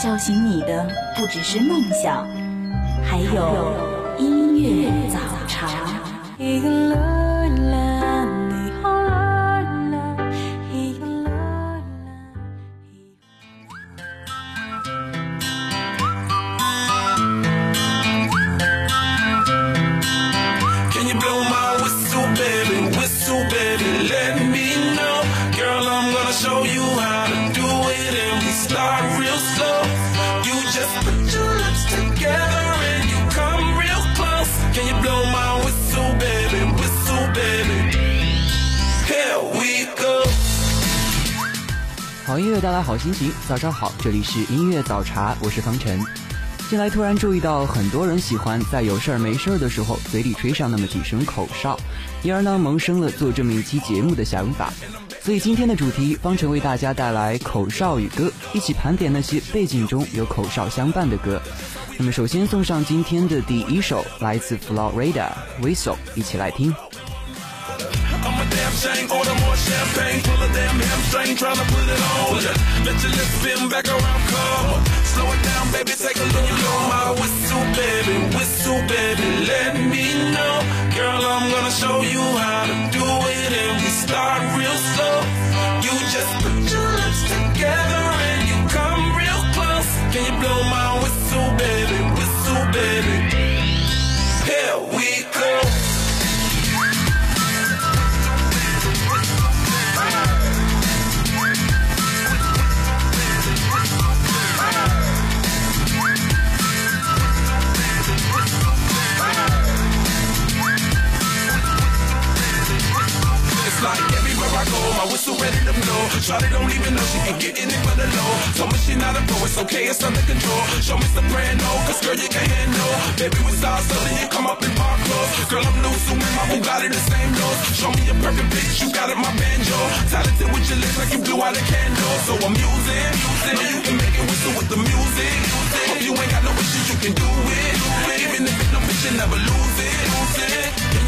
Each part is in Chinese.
叫醒你的不只是梦想，还有音乐早茶。带来好心情，早上好，这里是音乐早茶，我是方晨。近来突然注意到很多人喜欢在有事儿没事儿的时候嘴里吹上那么几声口哨，因而呢萌生了做这么一期节目的想法。所以今天的主题，方程为大家带来口哨与歌，一起盘点那些背景中有口哨相伴的歌。那么首先送上今天的第一首，来自 Florida whistle，一起来听。thing, trying put it on ya. Let your lips spin back around, come Slow it down, baby, take a look. You know my whistle, baby, whistle, baby, let me know. Girl, I'm gonna show you how to do it, and we start real slow. You just put your lips together and you come real close. Can you blow my whistle, baby, whistle, baby? Here we go. I go. My whistle ready to blow. Charlie don't even know she can get in it but low. Told me she not a pro, it's okay, it's under control. Show me soprano, cause girl, you can handle. Baby, we start something, you come up in my clothes. Girl, I'm new, so my it the same nose. Show me a perfect bitch, you got it, my banjo. Talented with your lips like you blew out a candle. So I'm using, using. Know you can make it whistle with the music. music. Hope you ain't got no issues, you can do it. Do it. Even if it's no bitch, you never lose it. Lose it.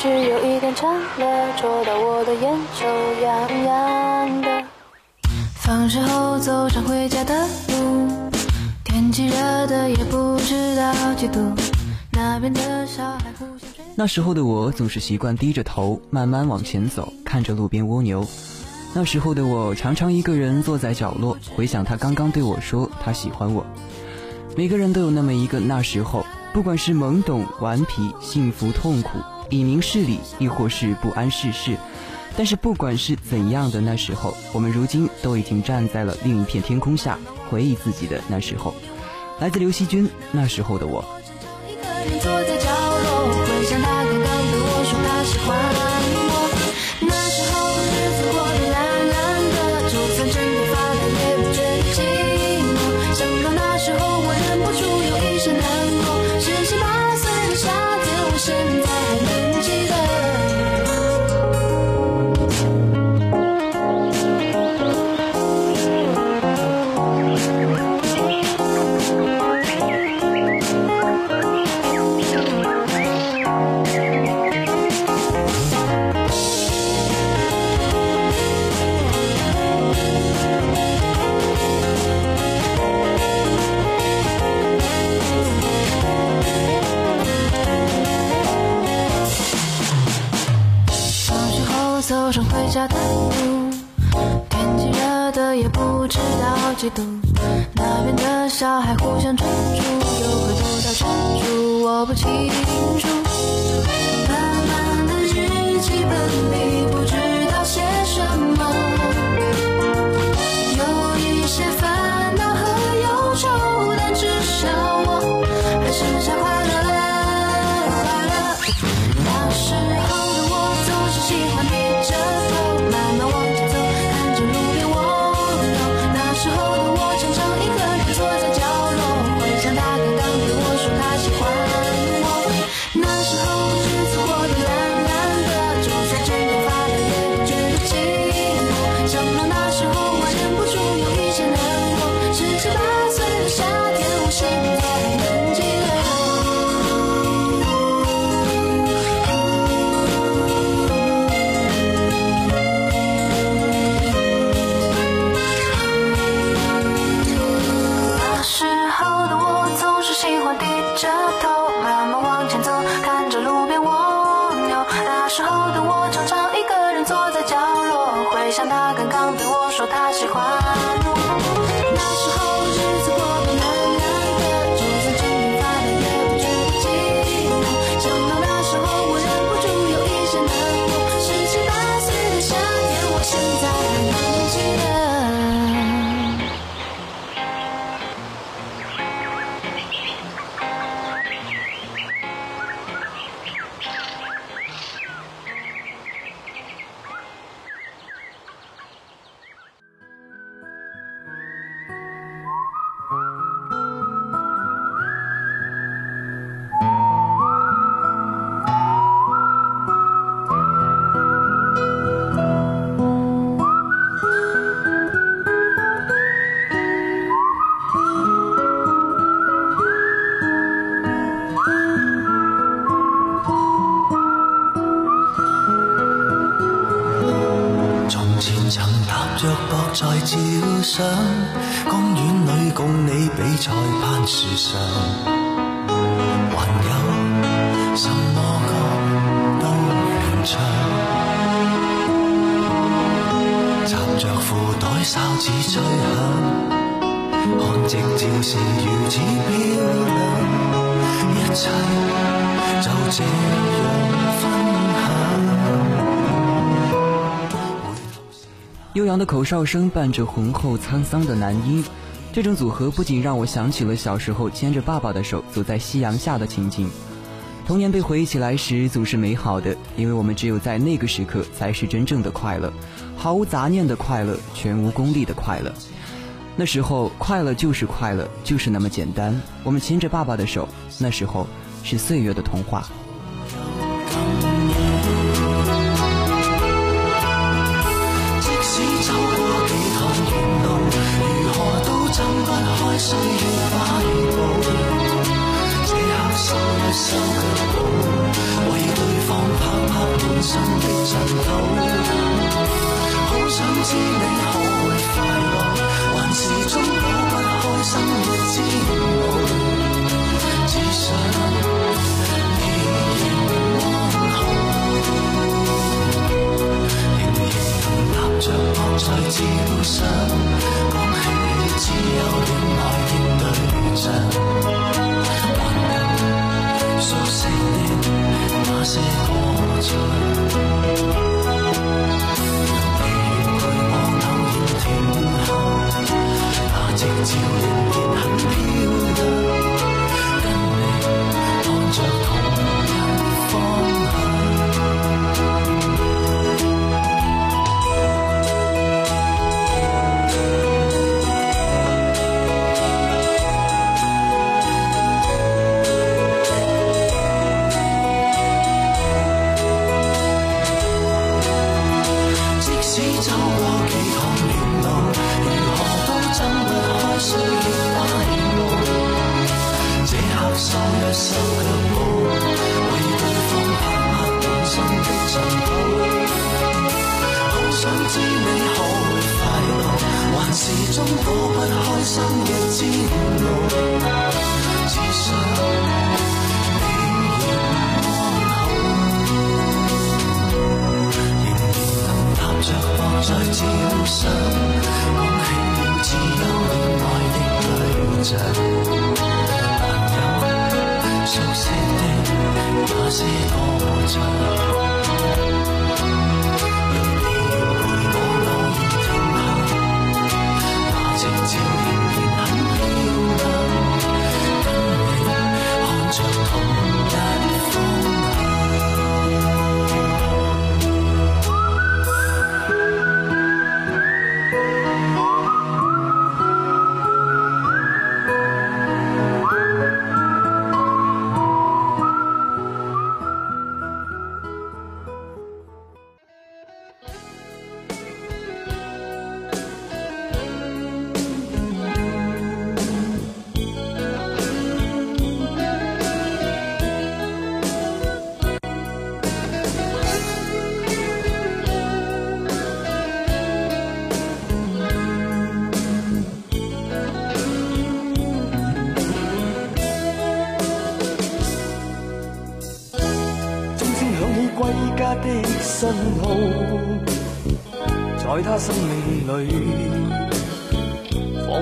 是有一点长了，戳到我的眼球，痒痒的。放学后走上回家的路。天气热的也不知道几度。那边的小孩不想睡。那时候的我总是习惯低着头，慢慢往前走，看着路边蜗牛。那时候的我常常一个人坐在角落，回想他刚刚对我说，他喜欢我。每个人都有那么一个那时候，不管是懵懂、顽皮、幸福、痛苦。以明事理，亦或是不谙世事，但是不管是怎样的那时候，我们如今都已经站在了另一片天空下，回忆自己的那时候。来自刘惜君，那时候的我。那边的小孩互相追逐，又回头到追逐，我不弃。Show 看一切就这样悠扬的口哨声伴着浑厚沧桑的男音，这种组合不仅让我想起了小时候牵着爸爸的手走在夕阳下的情景。童年被回忆起来时，总是美好的，因为我们只有在那个时刻，才是真正的快乐，毫无杂念的快乐，全无功利的快乐。那时候，快乐就是快乐，就是那么简单。我们牵着爸爸的手，那时候是岁月的童话。如收脚步，为对方拍拍满身的尘土。好想知你可会快乐，还是终躲不开生活煎熬。只想你仍安好，仍然能踏着我在照相，起你，只有恋爱的对象。那些歌唱，让月光偶然停下，那夕照仍然很漂亮，跟你看着。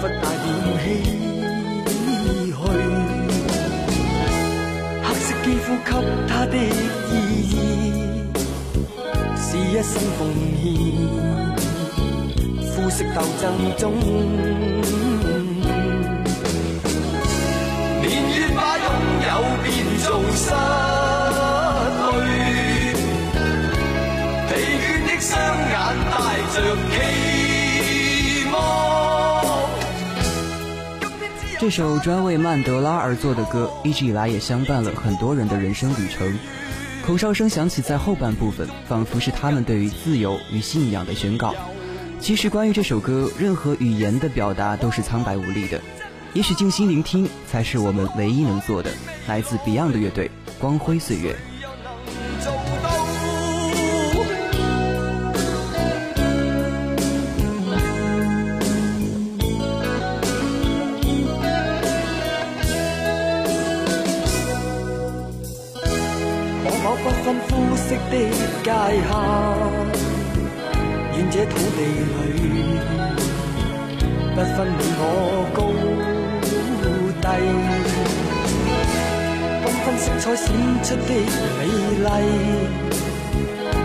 不带点唏嘘，黑色肌肤给他的意义是一生奉献，肤色斗争中，年月把拥有变做失去，疲倦的双眼带着期望。这首专为曼德拉而作的歌，一直以来也相伴了很多人的人生旅程。口哨声响起在后半部分，仿佛是他们对于自由与信仰的宣告。其实关于这首歌，任何语言的表达都是苍白无力的，也许静心聆听才是我们唯一能做的。来自 Beyond 的乐队《光辉岁月》。地里不分你我高低，缤纷色彩闪出的美丽，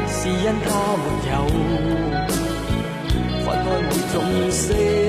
是因它没有分开每种色。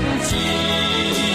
曾经。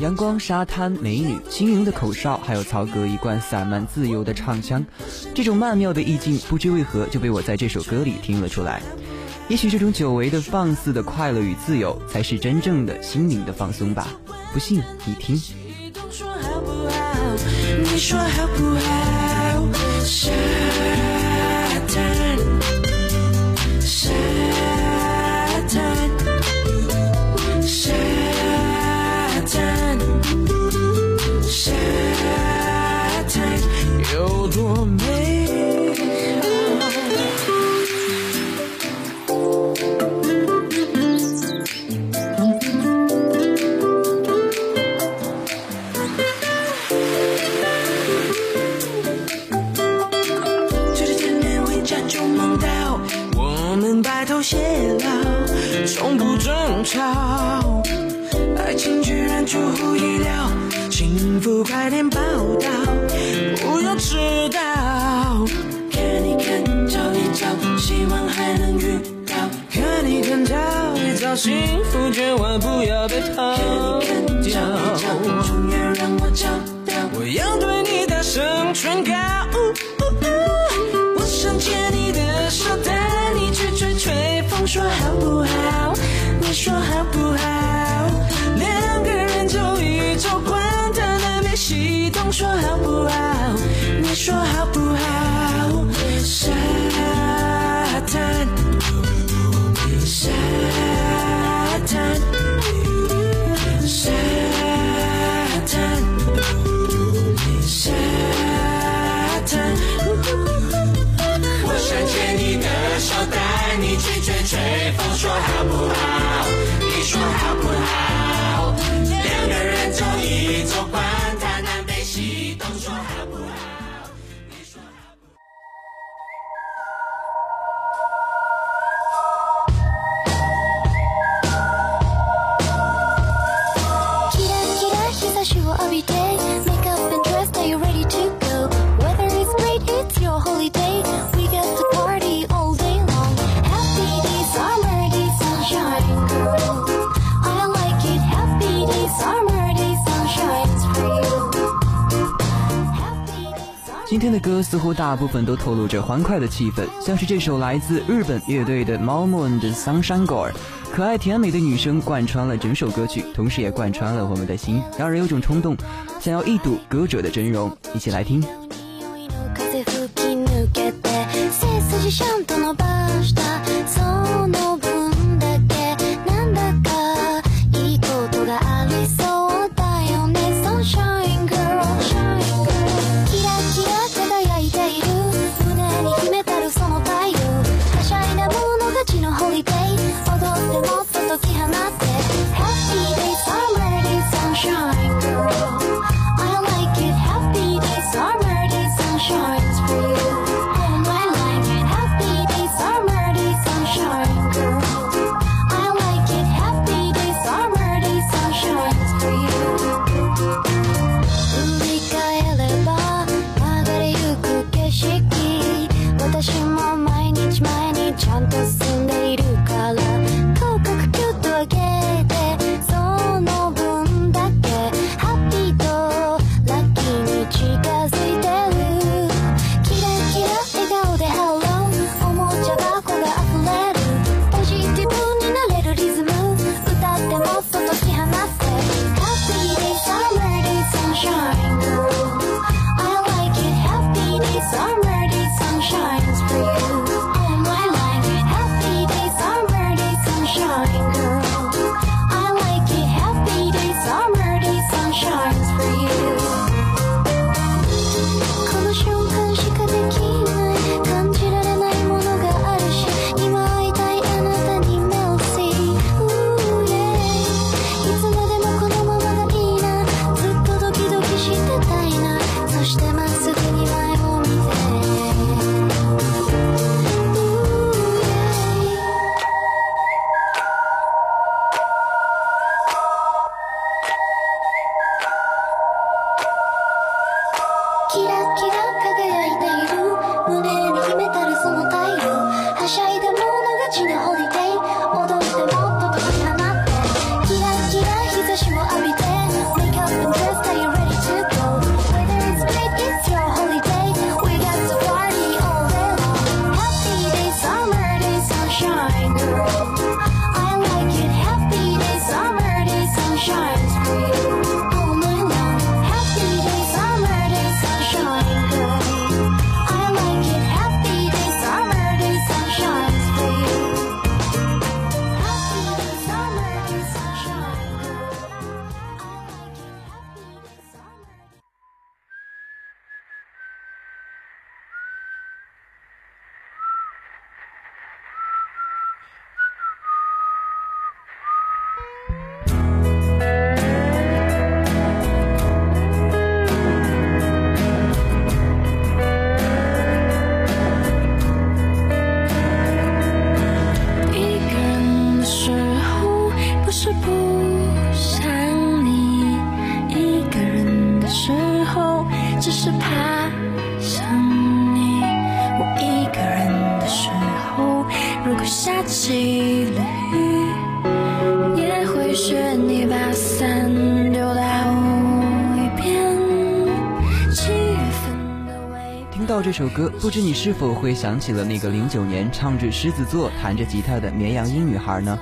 阳光、沙滩、美女、轻盈的口哨，还有曹格一贯散漫自由的唱腔，这种曼妙的意境，不知为何就被我在这首歌里听了出来。也许这种久违的放肆的快乐与自由，才是真正的心灵的放松吧。不信，你听。今天的歌似乎大部分都透露着欢快的气氛，像是这首来自日本乐队的《Moon》的《girl》，可爱甜美的女声贯穿了整首歌曲，同时也贯穿了我们的心，让人有种冲动，想要一睹歌者的真容。一起来听。听到这首歌，不知你是否会想起了那个零九年唱着《狮子座》，弹着吉他的绵羊音女孩呢？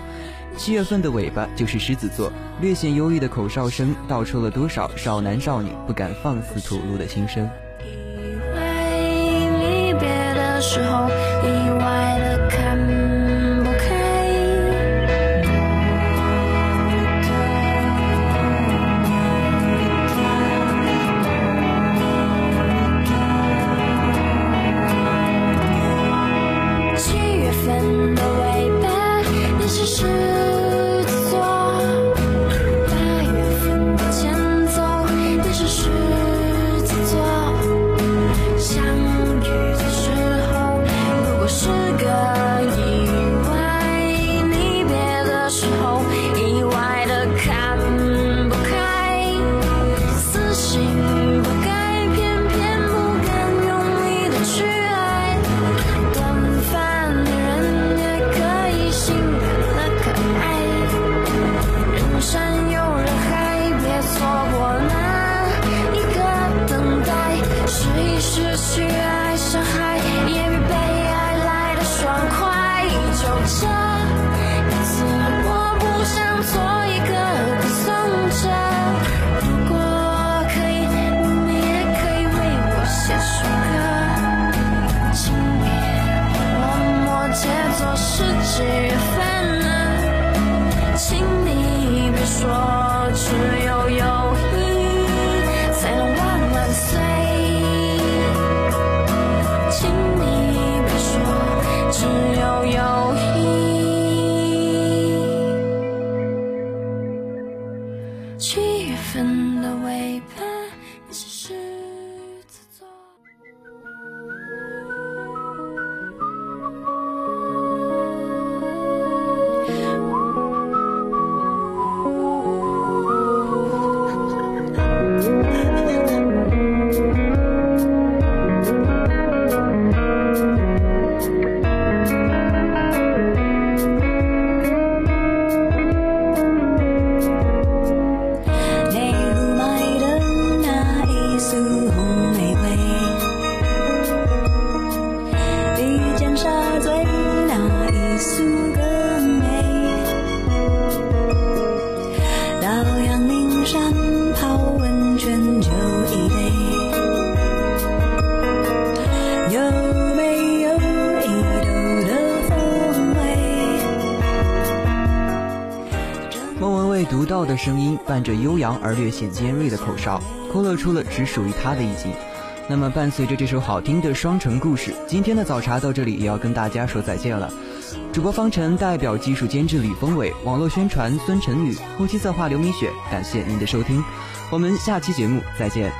七月份的尾巴就是狮子座，略显忧郁的口哨声，道出了多少少男少女不敢放肆吐露的心声。道的声音伴着悠扬而略显尖锐的口哨，勾勒出了只属于他的意境。那么，伴随着这首好听的《双城故事》，今天的早茶到这里也要跟大家说再见了。主播方晨，代表技术监制李峰伟，网络宣传孙晨宇，后期策划刘明雪。感谢您的收听，我们下期节目再见。